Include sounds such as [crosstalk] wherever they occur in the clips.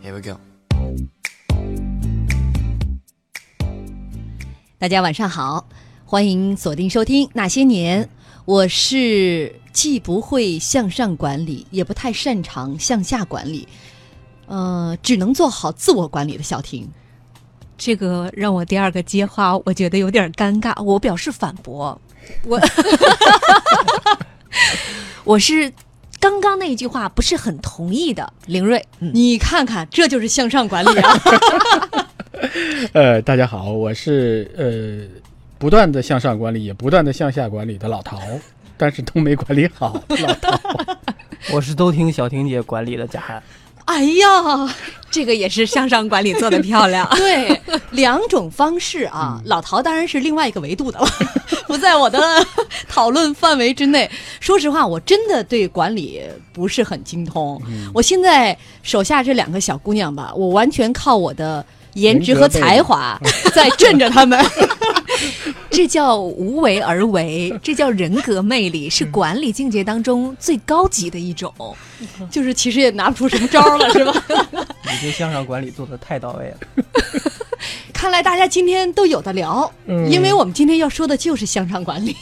Here we go。大家晚上好，欢迎锁定收听《那些年》，我是既不会向上管理，也不太擅长向下管理，呃，只能做好自我管理的小婷。这个让我第二个接话，我觉得有点尴尬，我表示反驳。我 [laughs] [laughs] 我是刚刚那一句话不是很同意的，凌睿。嗯，你看看，这就是向上管理啊！[laughs] 呃，大家好，我是呃不断的向上管理，也不断的向下管理的老陶，但是都没管理好。老陶，[laughs] 我是都听小婷姐管理的贾涵。哎呀，这个也是向上管理做的漂亮。[laughs] 对，[laughs] 两种方式啊，老陶当然是另外一个维度的了，[laughs] 不在我的讨论范围之内。说实话，我真的对管理不是很精通。我现在手下这两个小姑娘吧，我完全靠我的颜值和才华在镇着她们。这叫无为而为，这叫人格魅力，是管理境界当中最高级的一种。[laughs] 就是其实也拿不出什么招了，是吧？[laughs] 你这向上管理做的太到位了。[laughs] 看来大家今天都有的聊，因为我们今天要说的就是向上管理。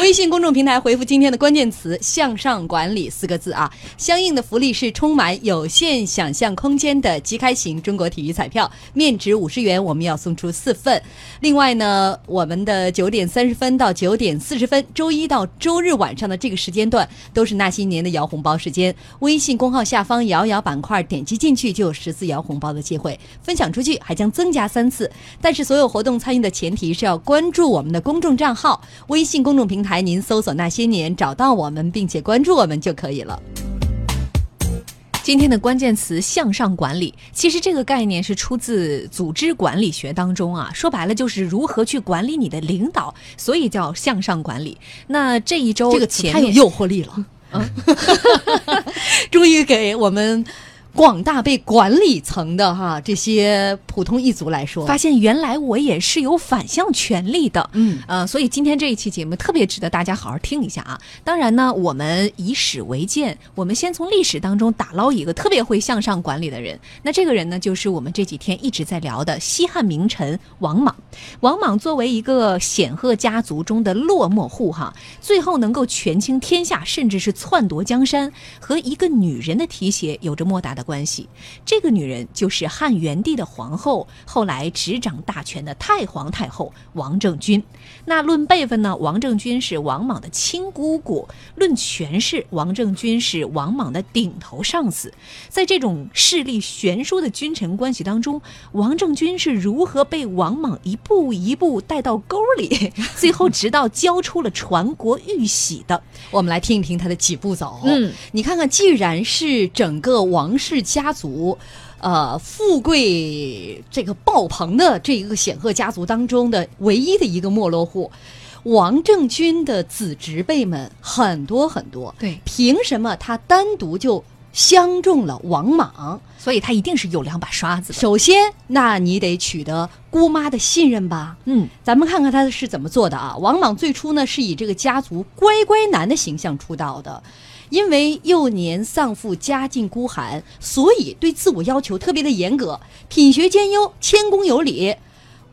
微信公众平台回复今天的关键词“向上管理”四个字啊，相应的福利是充满有限想象空间的即开型中国体育彩票，面值五十元，我们要送出四份。另外呢，我们的九点三十分到九点四十分，周一到周日晚上的这个时间段，都是那些年的摇红包时间。微信公号下方摇摇板块点击进去，就有十次摇红包的机会，分享出去还将增加三次。但是所有活动参与的前提是要关注我们的公众账号，微信公众平台，您搜索“那些年”找到我们，并且关注我们就可以了。今天的关键词“向上管理”，其实这个概念是出自组织管理学当中啊，说白了就是如何去管理你的领导，所以叫向上管理。那这一周这个词太有诱惑力了，嗯，[laughs] 终于给我们。广大被管理层的哈这些普通一族来说，发现原来我也是有反向权利的，嗯呃，所以今天这一期节目特别值得大家好好听一下啊。当然呢，我们以史为鉴，我们先从历史当中打捞一个特别会向上管理的人。那这个人呢，就是我们这几天一直在聊的西汉名臣王莽。王莽作为一个显赫家族中的落寞户哈，最后能够权倾天下，甚至是篡夺江山，和一个女人的提携有着莫大的。关系，这个女人就是汉元帝的皇后，后来执掌大权的太皇太后王政君。那论辈分呢？王政君是王莽的亲姑姑；论权势，王政君是王莽的顶头上司。在这种势力悬殊的君臣关系当中，王政君是如何被王莽一步一步带到沟里，[laughs] 最后直到交出了传国玉玺的？我们来听一听他的几步走。嗯，你看看，既然是整个王室。是家族，呃，富贵这个爆棚的这一个显赫家族当中的唯一的一个没落户，王政君的子侄辈们很多很多。对，凭什么他单独就相中了王莽？所以他一定是有两把刷子。首先，那你得取得姑妈的信任吧。嗯，咱们看看他是怎么做的啊？王莽最初呢是以这个家族乖乖男的形象出道的。因为幼年丧父，家境孤寒，所以对自我要求特别的严格，品学兼优，谦恭有礼，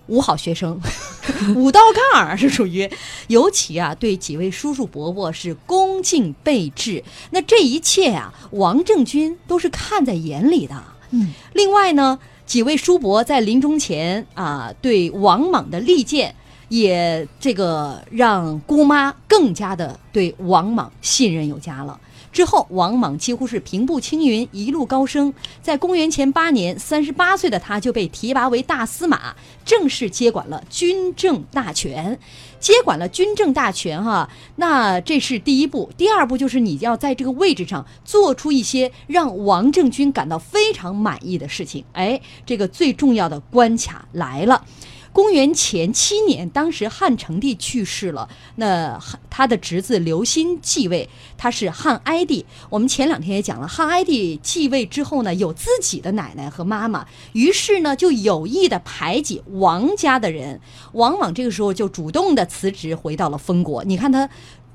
五好学生，[laughs] 五道杠是属于。尤其啊，对几位叔叔伯伯是恭敬备至。那这一切啊，王政君都是看在眼里的。嗯，另外呢，几位叔伯在临终前啊，对王莽的力荐，也这个让姑妈更加的对王莽信任有加了。之后，王莽几乎是平步青云，一路高升。在公元前八年，三十八岁的他就被提拔为大司马，正式接管了军政大权。接管了军政大权，哈，那这是第一步。第二步就是你要在这个位置上做出一些让王政君感到非常满意的事情。哎，这个最重要的关卡来了。公元前七年，当时汉成帝去世了，那他的侄子刘歆继位，他是汉哀帝。我们前两天也讲了，汉哀帝继位之后呢，有自己的奶奶和妈妈，于是呢就有意的排挤王家的人。往往这个时候就主动的辞职，回到了封国。你看他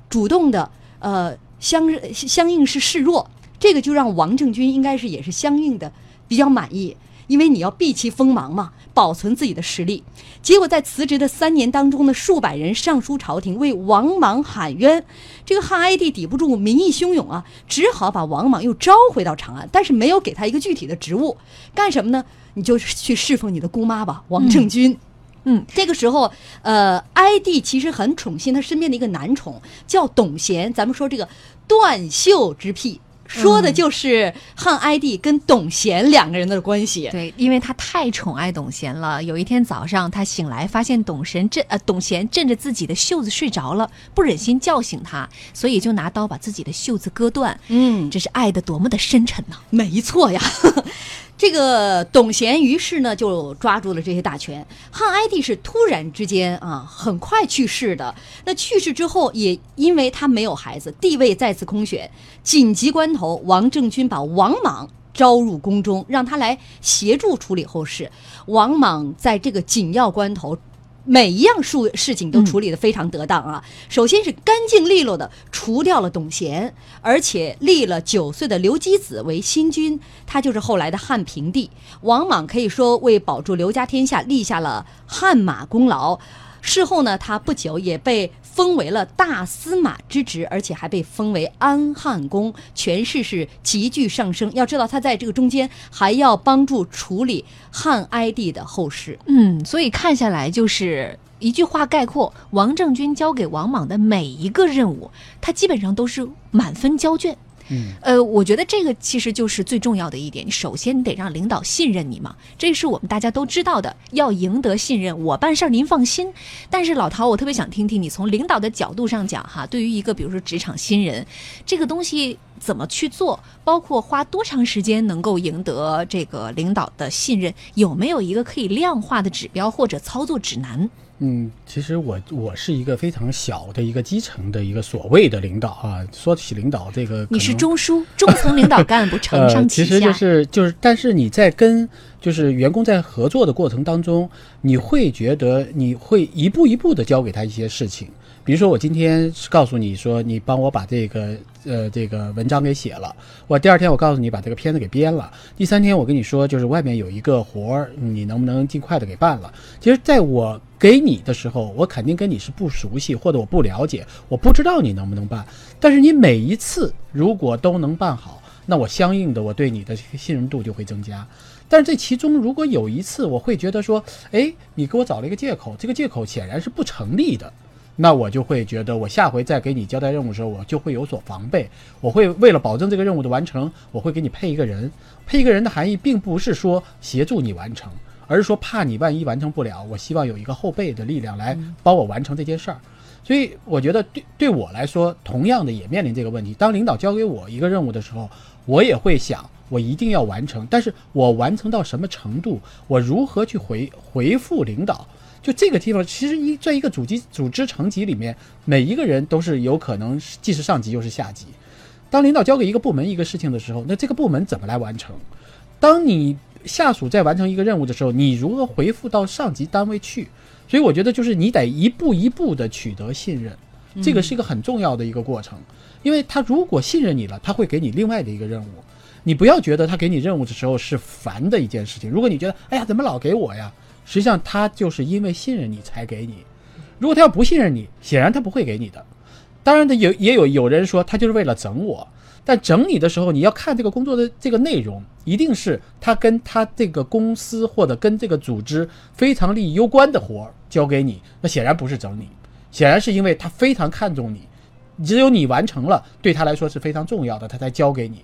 主动的，呃，相相应是示弱。这个就让王政君应该是也是相应的比较满意，因为你要避其锋芒嘛，保存自己的实力。结果在辞职的三年当中呢，数百人上书朝廷为王莽喊冤，这个汉哀帝抵不住民意汹涌啊，只好把王莽又召回到长安，但是没有给他一个具体的职务，干什么呢？你就去侍奉你的姑妈吧，王政君。嗯，这个时候，呃，哀帝其实很宠幸他身边的一个男宠，叫董贤。咱们说这个断袖之癖，说的就是汉哀帝跟董贤两个人的关系。对，因为他太宠爱董贤了。有一天早上，他醒来发现董神震呃董贤震着自己的袖子睡着了，不忍心叫醒他，所以就拿刀把自己的袖子割断。嗯，这是爱的多么的深沉呢？没错呀。这个董贤于是呢就抓住了这些大权。汉哀帝是突然之间啊，很快去世的。那去世之后，也因为他没有孩子，地位再次空悬。紧急关头，王政君把王莽招入宫中，让他来协助处理后事。王莽在这个紧要关头。每一样事事情都处理得非常得当啊！首先是干净利落的除掉了董贤，而且立了九岁的刘基子为新君，他就是后来的汉平帝。王莽可以说为保住刘家天下立下了汗马功劳。事后呢，他不久也被封为了大司马之职，而且还被封为安汉公，权势是急剧上升。要知道，他在这个中间还要帮助处理汉哀帝的后事。嗯，所以看下来就是一句话概括：王政君交给王莽的每一个任务，他基本上都是满分交卷。嗯，呃，我觉得这个其实就是最重要的一点。你首先你得让领导信任你嘛，这是我们大家都知道的。要赢得信任，我办事儿您放心。但是老陶，我特别想听听你从领导的角度上讲哈，对于一个比如说职场新人，这个东西怎么去做，包括花多长时间能够赢得这个领导的信任，有没有一个可以量化的指标或者操作指南？嗯，其实我我是一个非常小的一个基层的一个所谓的领导啊。说起领导这个，你是中枢中层领导干部，[laughs] 承上启下。其实就是就是，但是你在跟就是员工在合作的过程当中，你会觉得你会一步一步的教给他一些事情。比如说，我今天告诉你说，你帮我把这个呃这个文章给写了。我第二天我告诉你把这个片子给编了。第三天我跟你说，就是外面有一个活儿，你能不能尽快的给办了？其实，在我给你的时候，我肯定跟你是不熟悉或者我不了解，我不知道你能不能办。但是你每一次如果都能办好，那我相应的我对你的信任度就会增加。但是这其中如果有一次我会觉得说，哎，你给我找了一个借口，这个借口显然是不成立的。那我就会觉得，我下回再给你交代任务的时候，我就会有所防备。我会为了保证这个任务的完成，我会给你配一个人。配一个人的含义，并不是说协助你完成，而是说怕你万一完成不了，我希望有一个后备的力量来帮我完成这件事儿。所以我觉得，对对我来说，同样的也面临这个问题。当领导交给我一个任务的时候，我也会想，我一定要完成。但是我完成到什么程度，我如何去回回复领导？就这个地方，其实一在一个组织组织层级里面，每一个人都是有可能既是上级又是下级。当领导交给一个部门一个事情的时候，那这个部门怎么来完成？当你下属在完成一个任务的时候，你如何回复到上级单位去？所以我觉得就是你得一步一步的取得信任，这个是一个很重要的一个过程。因为他如果信任你了，他会给你另外的一个任务。你不要觉得他给你任务的时候是烦的一件事情。如果你觉得，哎呀，怎么老给我呀？实际上，他就是因为信任你才给你。如果他要不信任你，显然他不会给你的。当然，他有也有有人说他就是为了整我。但整你的时候，你要看这个工作的这个内容，一定是他跟他这个公司或者跟这个组织非常利益攸关的活儿交给你。那显然不是整你，显然是因为他非常看重你，只有你完成了，对他来说是非常重要的，他才交给你。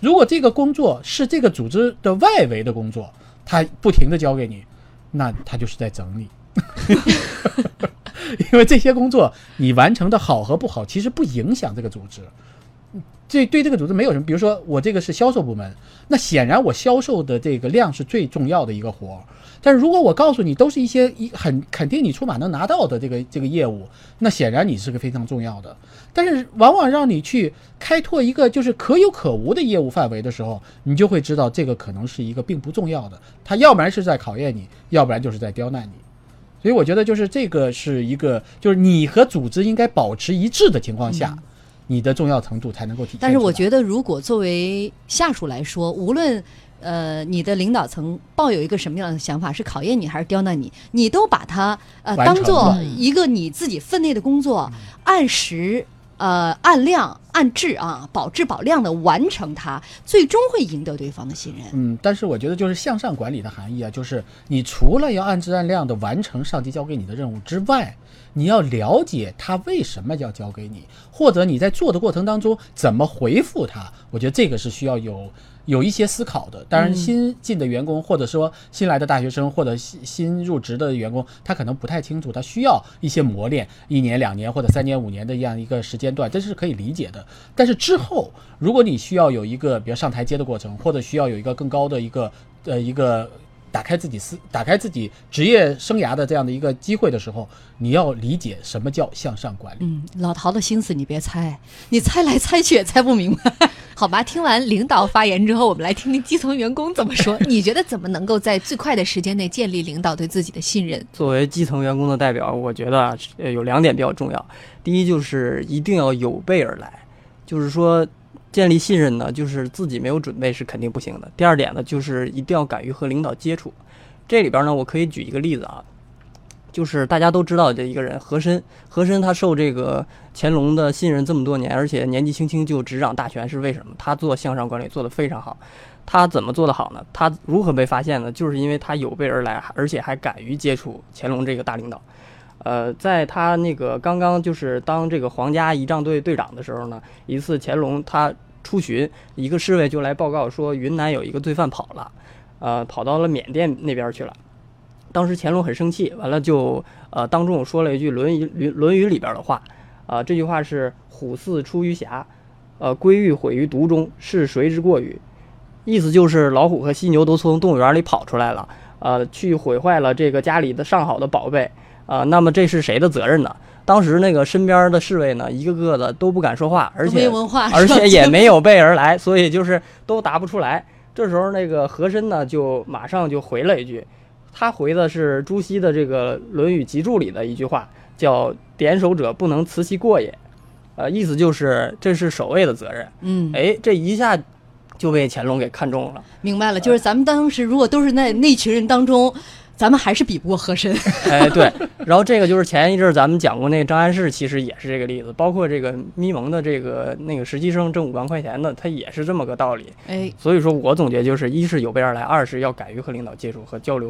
如果这个工作是这个组织的外围的工作，他不停的交给你。那他就是在整你，[laughs] 因为这些工作你完成的好和不好，其实不影响这个组织。这对这个组织没有什么。比如说我这个是销售部门，那显然我销售的这个量是最重要的一个活儿。但是如果我告诉你都是一些一很肯定你出马能拿到的这个这个业务，那显然你是个非常重要的。但是往往让你去开拓一个就是可有可无的业务范围的时候，你就会知道这个可能是一个并不重要的。他要不然是在考验你，要不然就是在刁难你。所以我觉得就是这个是一个就是你和组织应该保持一致的情况下。你的重要程度才能够体现。但是我觉得，如果作为下属来说，无论呃你的领导层抱有一个什么样的想法，是考验你还是刁难你，你都把它呃当做一个你自己分内的工作，按时。呃，按量按质啊，保质保量的完成它，最终会赢得对方的信任。嗯，但是我觉得就是向上管理的含义啊，就是你除了要按质按量的完成上级交给你的任务之外，你要了解他为什么要交给你，或者你在做的过程当中怎么回复他。我觉得这个是需要有。有一些思考的，当然新进的员工，或者说新来的大学生，或者新新入职的员工，他可能不太清楚，他需要一些磨练，一年、两年或者三年、五年的这样一个时间段，这是可以理解的。但是之后，如果你需要有一个比如上台阶的过程，或者需要有一个更高的一个呃一个。打开自己思，打开自己职业生涯的这样的一个机会的时候，你要理解什么叫向上管理。嗯，老陶的心思你别猜，你猜来猜去也猜不明白。[laughs] 好吧，听完领导发言之后，我们来听听基层员工怎么说。[laughs] 你觉得怎么能够在最快的时间内建立领导对自己的信任？作为基层员工的代表，我觉得呃有两点比较重要。第一就是一定要有备而来，就是说。建立信任呢，就是自己没有准备是肯定不行的。第二点呢，就是一定要敢于和领导接触。这里边呢，我可以举一个例子啊，就是大家都知道的一个人和珅。和珅他受这个乾隆的信任这么多年，而且年纪轻轻就执掌大权，是为什么？他做向上管理做得非常好。他怎么做得好呢？他如何被发现呢？就是因为他有备而来，而且还敢于接触乾隆这个大领导。呃，在他那个刚刚就是当这个皇家仪仗队队长的时候呢，一次乾隆他出巡，一个侍卫就来报告说云南有一个罪犯跑了，呃，跑到了缅甸那边去了。当时乾隆很生气，完了就呃当众说了一句《论语》《论语》里边的话，啊，这句话是“虎兕出于峡，呃，龟玉毁于毒中，是谁之过与？”意思就是老虎和犀牛都从动物园里跑出来了，呃，去毁坏了这个家里的上好的宝贝。啊，那么这是谁的责任呢？当时那个身边的侍卫呢，一个个的都不敢说话，而且文化而且也 [laughs] 没有备而来，所以就是都答不出来。这时候那个和珅呢，就马上就回了一句，他回的是朱熹的这个《论语集注》里的一句话，叫“点守者不能辞其过也”，呃，意思就是这是守卫的责任。嗯，哎，这一下就被乾隆给看中了。明白了，就是咱们当时如果都是那那群人当中。咱们还是比不过和珅。[laughs] 哎，对，然后这个就是前一阵咱们讲过那个张安世，其实也是这个例子，包括这个咪蒙的这个那个实习生挣五万块钱的，他也是这么个道理。哎，所以说我总结就是一是有备而来，二是要敢于和领导接触和交流。